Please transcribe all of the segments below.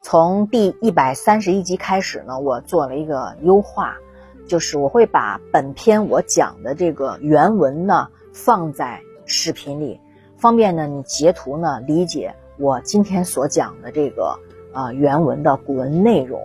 从第一百三十一集开始呢，我做了一个优化，就是我会把本篇我讲的这个原文呢放在视频里，方便呢你截图呢理解我今天所讲的这个啊原文的古文内容。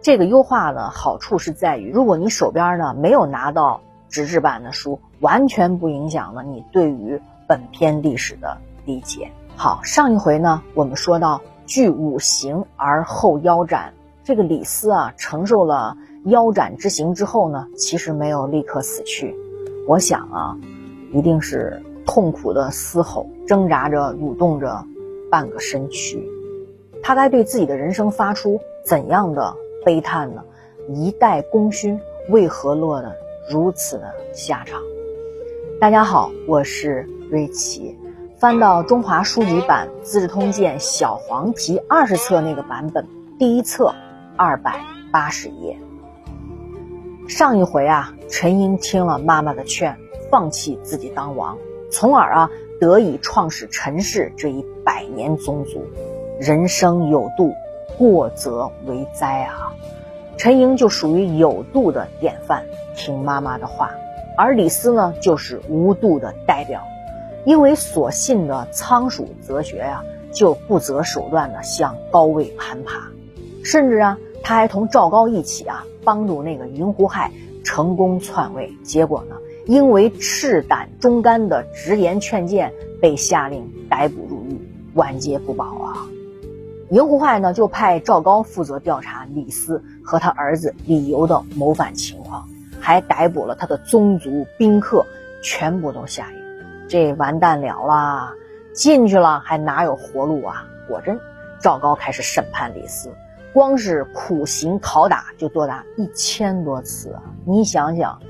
这个优化呢好处是在于，如果你手边呢没有拿到纸质版的书，完全不影响呢你对于本篇历史的理解。好，上一回呢我们说到。据五行而后腰斩，这个李斯啊，承受了腰斩之刑之后呢，其实没有立刻死去。我想啊，一定是痛苦的嘶吼，挣扎着蠕动着半个身躯。他该对自己的人生发出怎样的悲叹呢？一代功勋为何落得如此的下场？大家好，我是瑞奇。翻到中华书局版《资治通鉴》小黄皮二十册那个版本，第一册二百八十页。上一回啊，陈英听了妈妈的劝，放弃自己当王，从而啊得以创始陈氏这一百年宗族。人生有度，过则为灾啊！陈英就属于有度的典范，听妈妈的话；而李斯呢，就是无度的代表。因为所信的仓鼠哲学呀，就不择手段的向高位攀爬，甚至啊，他还同赵高一起啊，帮助那个云胡亥成功篡位。结果呢，因为赤胆忠肝的直言劝谏，被下令逮捕入狱，晚节不保啊。云胡亥呢，就派赵高负责调查李斯和他儿子李由的谋反情况，还逮捕了他的宗族宾客，全部都下狱。这完蛋了啦！进去了还哪有活路啊？果真，赵高开始审判李斯，光是苦刑拷打就多达一千多次啊！你想想，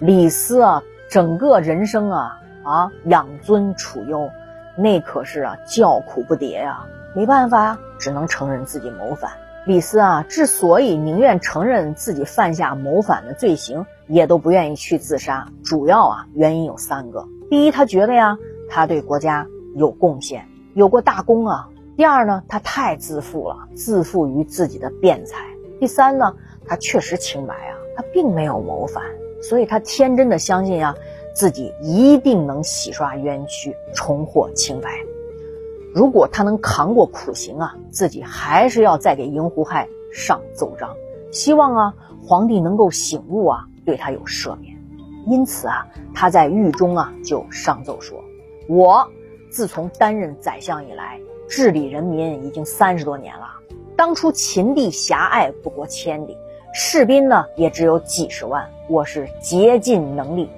李斯啊，整个人生啊啊养尊处优，那可是啊叫苦不迭呀！没办法呀，只能承认自己谋反。李斯啊，之所以宁愿承认自己犯下谋反的罪行，也都不愿意去自杀，主要啊原因有三个。第一，他觉得呀，他对国家有贡献，有过大功啊。第二呢，他太自负了，自负于自己的辩才。第三呢，他确实清白啊，他并没有谋反，所以他天真的相信啊，自己一定能洗刷冤屈，重获清白。如果他能扛过苦刑啊，自己还是要再给赢胡亥上奏章，希望啊，皇帝能够醒悟啊，对他有赦免。因此啊，他在狱中啊就上奏说：“我自从担任宰相以来，治理人民已经三十多年了。当初秦地狭隘不过千里，士兵呢也只有几十万。我是竭尽能力，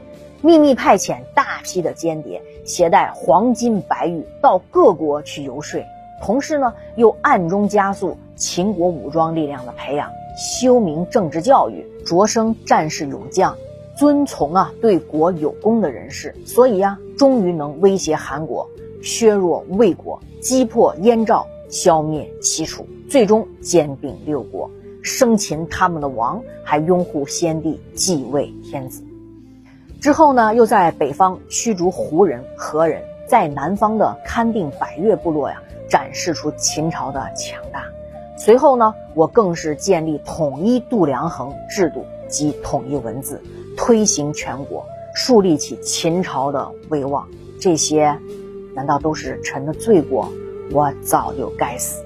秘密派遣大批的间谍，携带黄金白玉到各国去游说，同时呢又暗中加速秦国武装力量的培养，修明政治教育，擢升战士勇将。”遵从啊，对国有功的人士，所以呀，终于能威胁韩国，削弱魏国，击破燕赵，消灭齐楚，最终兼并六国，生擒他们的王，还拥护先帝继位天子。之后呢，又在北方驱逐胡人、何人，在南方的勘定百越部落呀，展示出秦朝的强大。随后呢，我更是建立统一度量衡制度及统一文字。推行全国，树立起秦朝的威望，这些难道都是臣的罪过？我早就该死，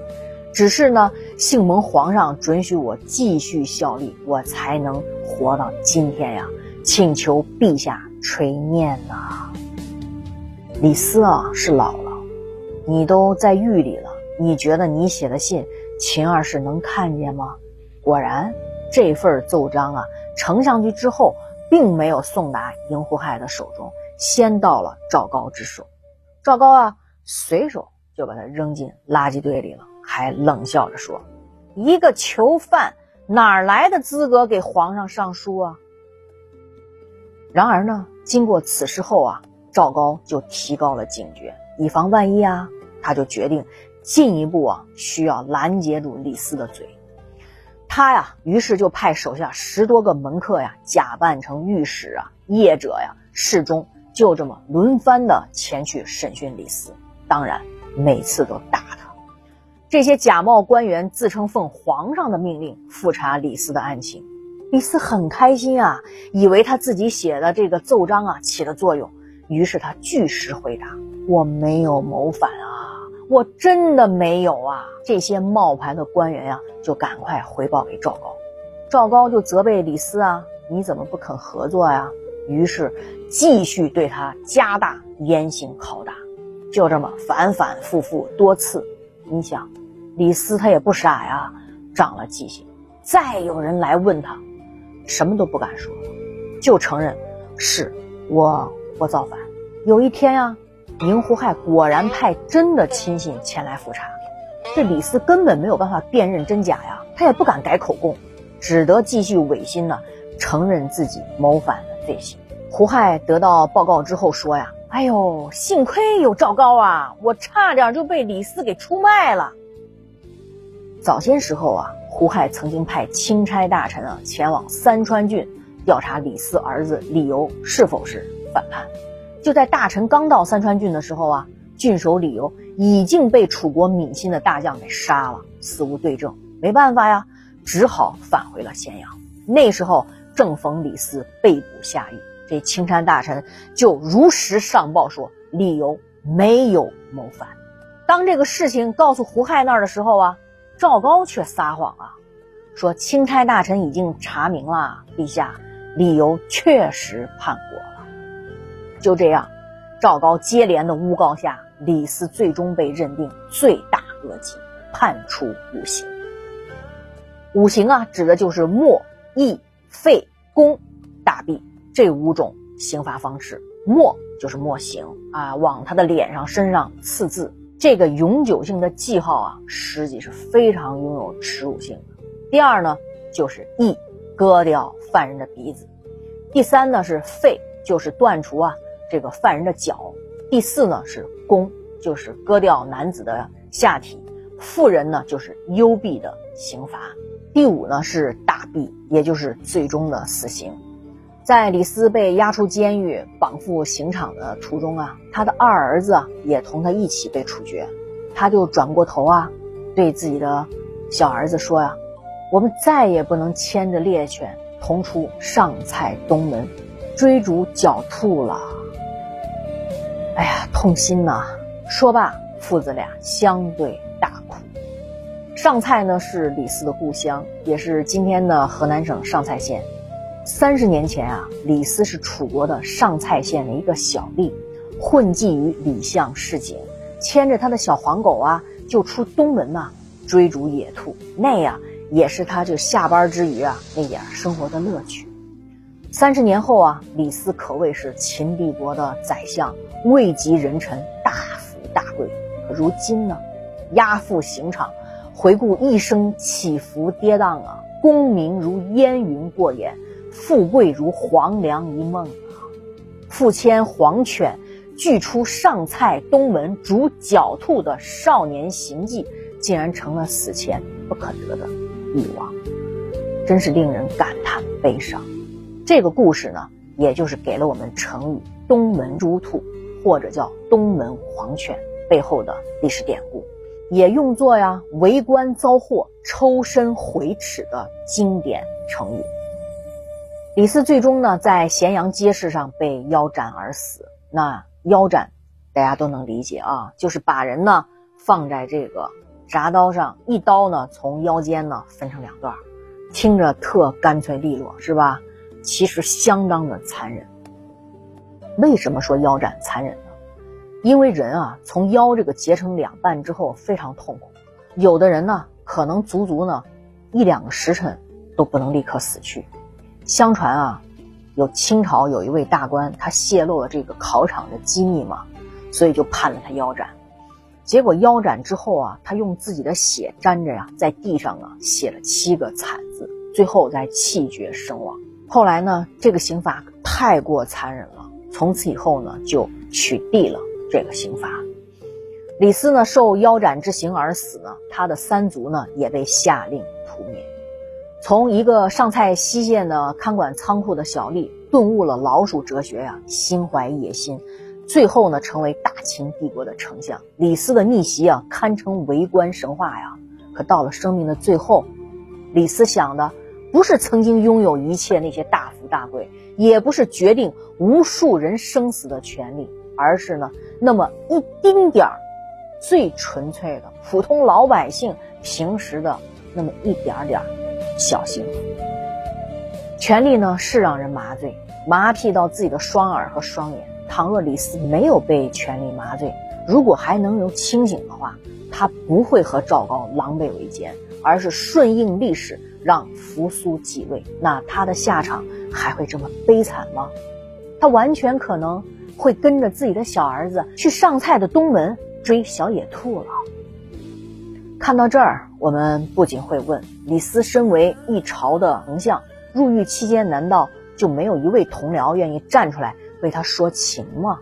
只是呢，幸蒙皇上准许我继续效力，我才能活到今天呀！请求陛下垂念呐。李斯啊，是老了，你都在狱里了，你觉得你写的信，秦二世能看见吗？果然，这份奏章啊，呈上去之后。并没有送达赢胡亥的手中，先到了赵高之手。赵高啊，随手就把他扔进垃圾堆里了，还冷笑着说：“一个囚犯哪来的资格给皇上上书啊？”然而呢，经过此事后啊，赵高就提高了警觉，以防万一啊，他就决定进一步啊，需要拦截住李斯的嘴。他呀，于是就派手下十多个门客呀，假扮成御史啊、业者呀、侍中，就这么轮番的前去审讯李斯。当然，每次都打他。这些假冒官员自称奉皇上的命令复查李斯的案情。李斯很开心啊，以为他自己写的这个奏章啊起了作用，于是他据实回答：“我没有谋反啊，我真的没有啊。”这些冒牌的官员呀，就赶快回报给赵高。赵高就责备李斯啊：“你怎么不肯合作呀？”于是继续对他加大严刑拷打，就这么反反复复多次。你想，李斯他也不傻呀，长了记性。再有人来问他。什么都不敢说，就承认是我我造反。有一天呀，宁胡亥果然派真的亲信前来复查，这李斯根本没有办法辨认真假呀，他也不敢改口供，只得继续违心呢，承认自己谋反的罪行。胡亥得到报告之后说呀：“哎呦，幸亏有赵高啊，我差点就被李斯给出卖了。”早些时候啊。胡亥曾经派钦差大臣啊前往三川郡调查李斯儿子李由是否是反叛。就在大臣刚到三川郡的时候啊，郡守李由已经被楚国闵信的大将给杀了，死无对证。没办法呀，只好返回了咸阳。那时候正逢李斯被捕下狱，这钦差大臣就如实上报说李由没有谋反。当这个事情告诉胡亥那儿的时候啊。赵高却撒谎啊，说钦差大臣已经查明了，陛下，李由确实叛国了。就这样，赵高接连的诬告下，李斯最终被认定罪大恶极，判处五刑。五刑啊，指的就是墨、缢、废、宫、大毙这五种刑罚方式。墨就是墨刑啊，往他的脸上、身上刺字。这个永久性的记号啊，实际是非常拥有耻辱性的。第二呢，就是缢，割掉犯人的鼻子；第三呢是废，就是断除啊这个犯人的脚；第四呢是弓，就是割掉男子的下体；妇人呢就是幽闭的刑罚；第五呢是大毙，也就是最终的死刑。在李斯被押出监狱、绑赴刑场的途中啊，他的二儿子也同他一起被处决。他就转过头啊，对自己的小儿子说呀：“我们再也不能牵着猎犬同出上蔡东门，追逐狡兔了。”哎呀，痛心呐！说罢，父子俩相对大哭。上蔡呢是李斯的故乡，也是今天的河南省上蔡县。三十年前啊，李斯是楚国的上蔡县的一个小吏，混迹于李相市井，牵着他的小黄狗啊，就出东门呐，追逐野兔，那呀也是他就下班之余啊那点生活的乐趣。三十年后啊，李斯可谓是秦帝国的宰相，位极人臣，大富大贵。可如今呢，押赴刑场，回顾一生起伏跌宕啊，功名如烟云过眼。富贵如黄粱一梦啊！父牵黄犬，拒出上蔡东门逐狡兔的少年行迹，竟然成了死前不可得的欲望，真是令人感叹悲伤。这个故事呢，也就是给了我们成语“东门逐兔”或者叫“东门黄犬”背后的历史典故，也用作呀为官遭祸、抽身回耻的经典成语。李斯最终呢，在咸阳街市上被腰斩而死。那腰斩，大家都能理解啊，就是把人呢放在这个铡刀上，一刀呢从腰间呢分成两段，听着特干脆利落，是吧？其实相当的残忍。为什么说腰斩残忍呢？因为人啊，从腰这个截成两半之后非常痛苦，有的人呢可能足足呢一两个时辰都不能立刻死去。相传啊，有清朝有一位大官，他泄露了这个考场的机密嘛，所以就判了他腰斩。结果腰斩之后啊，他用自己的血沾着呀，在地上啊写了七个惨字，最后再气绝身亡。后来呢，这个刑罚太过残忍了，从此以后呢，就取缔了这个刑罚。李斯呢，受腰斩之刑而死呢，他的三族呢，也被下令屠灭。从一个上蔡西县的看管仓库的小吏，顿悟了老鼠哲学呀，心怀野心，最后呢成为大秦帝国的丞相。李斯的逆袭啊，堪称为官神话呀。可到了生命的最后，李斯想的不是曾经拥有一切那些大富大贵，也不是决定无数人生死的权利，而是呢那么一丁点儿最纯粹的普通老百姓平时的那么一点点小幸福。权力呢是让人麻醉，麻痹到自己的双耳和双眼。倘若李斯没有被权力麻醉，如果还能有清醒的话。他不会和赵高狼狈为奸，而是顺应历史，让扶苏继位。那他的下场还会这么悲惨吗？他完全可能会跟着自己的小儿子去上蔡的东门追小野兔了。看到这儿，我们不仅会问：李斯身为一朝的丞相，入狱期间难道就没有一位同僚愿意站出来为他说情吗？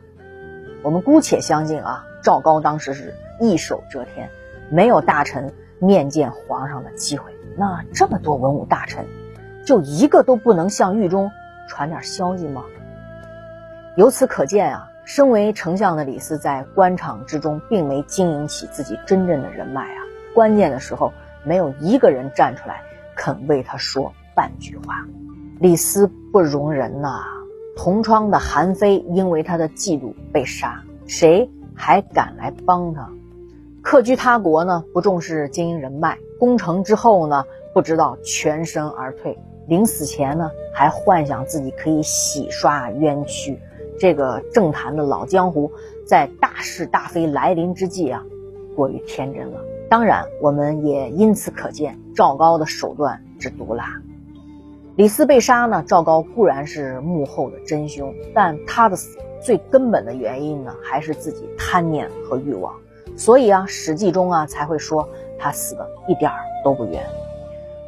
我们姑且相信啊，赵高当时是。一手遮天，没有大臣面见皇上的机会。那这么多文武大臣，就一个都不能向狱中传点消息吗？由此可见啊，身为丞相的李斯在官场之中并没经营起自己真正的人脉啊。关键的时候，没有一个人站出来肯为他说半句话。李斯不容人呐！同窗的韩非因为他的嫉妒被杀，谁还敢来帮他？客居他国呢，不重视经营人脉；攻城之后呢，不知道全身而退；临死前呢，还幻想自己可以洗刷冤屈。这个政坛的老江湖，在大是大非来临之际啊，过于天真了。当然，我们也因此可见赵高的手段之毒辣。李斯被杀呢，赵高固然是幕后的真凶，但他的死最根本的原因呢，还是自己贪念和欲望。所以啊，《史记》中啊才会说他死的一点儿都不冤。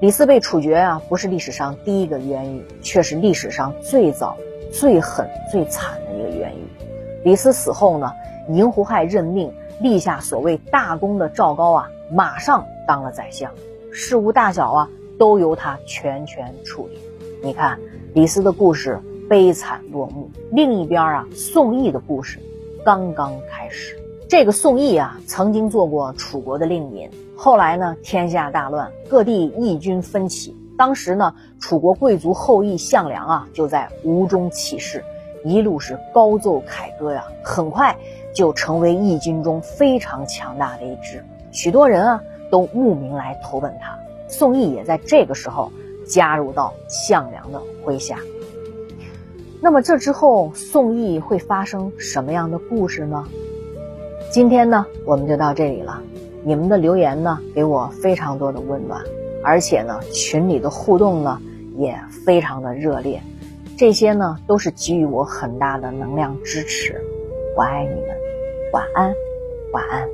李斯被处决啊，不是历史上第一个冤狱，却是历史上最早、最狠、最惨的一个冤狱。李斯死后呢，宁胡亥任命立下所谓大功的赵高啊，马上当了宰相，事务大小啊都由他全权处理。你看，李斯的故事悲惨落幕，另一边啊，宋义的故事刚刚开始。这个宋义啊，曾经做过楚国的令尹，后来呢，天下大乱，各地义军纷起。当时呢，楚国贵族后裔项梁啊，就在吴中起事，一路是高奏凯歌呀，很快就成为义军中非常强大的一支，许多人啊都慕名来投奔他。宋义也在这个时候加入到项梁的麾下。那么这之后，宋义会发生什么样的故事呢？今天呢，我们就到这里了。你们的留言呢，给我非常多的温暖，而且呢，群里的互动呢，也非常的热烈。这些呢，都是给予我很大的能量支持。我爱你们，晚安，晚安。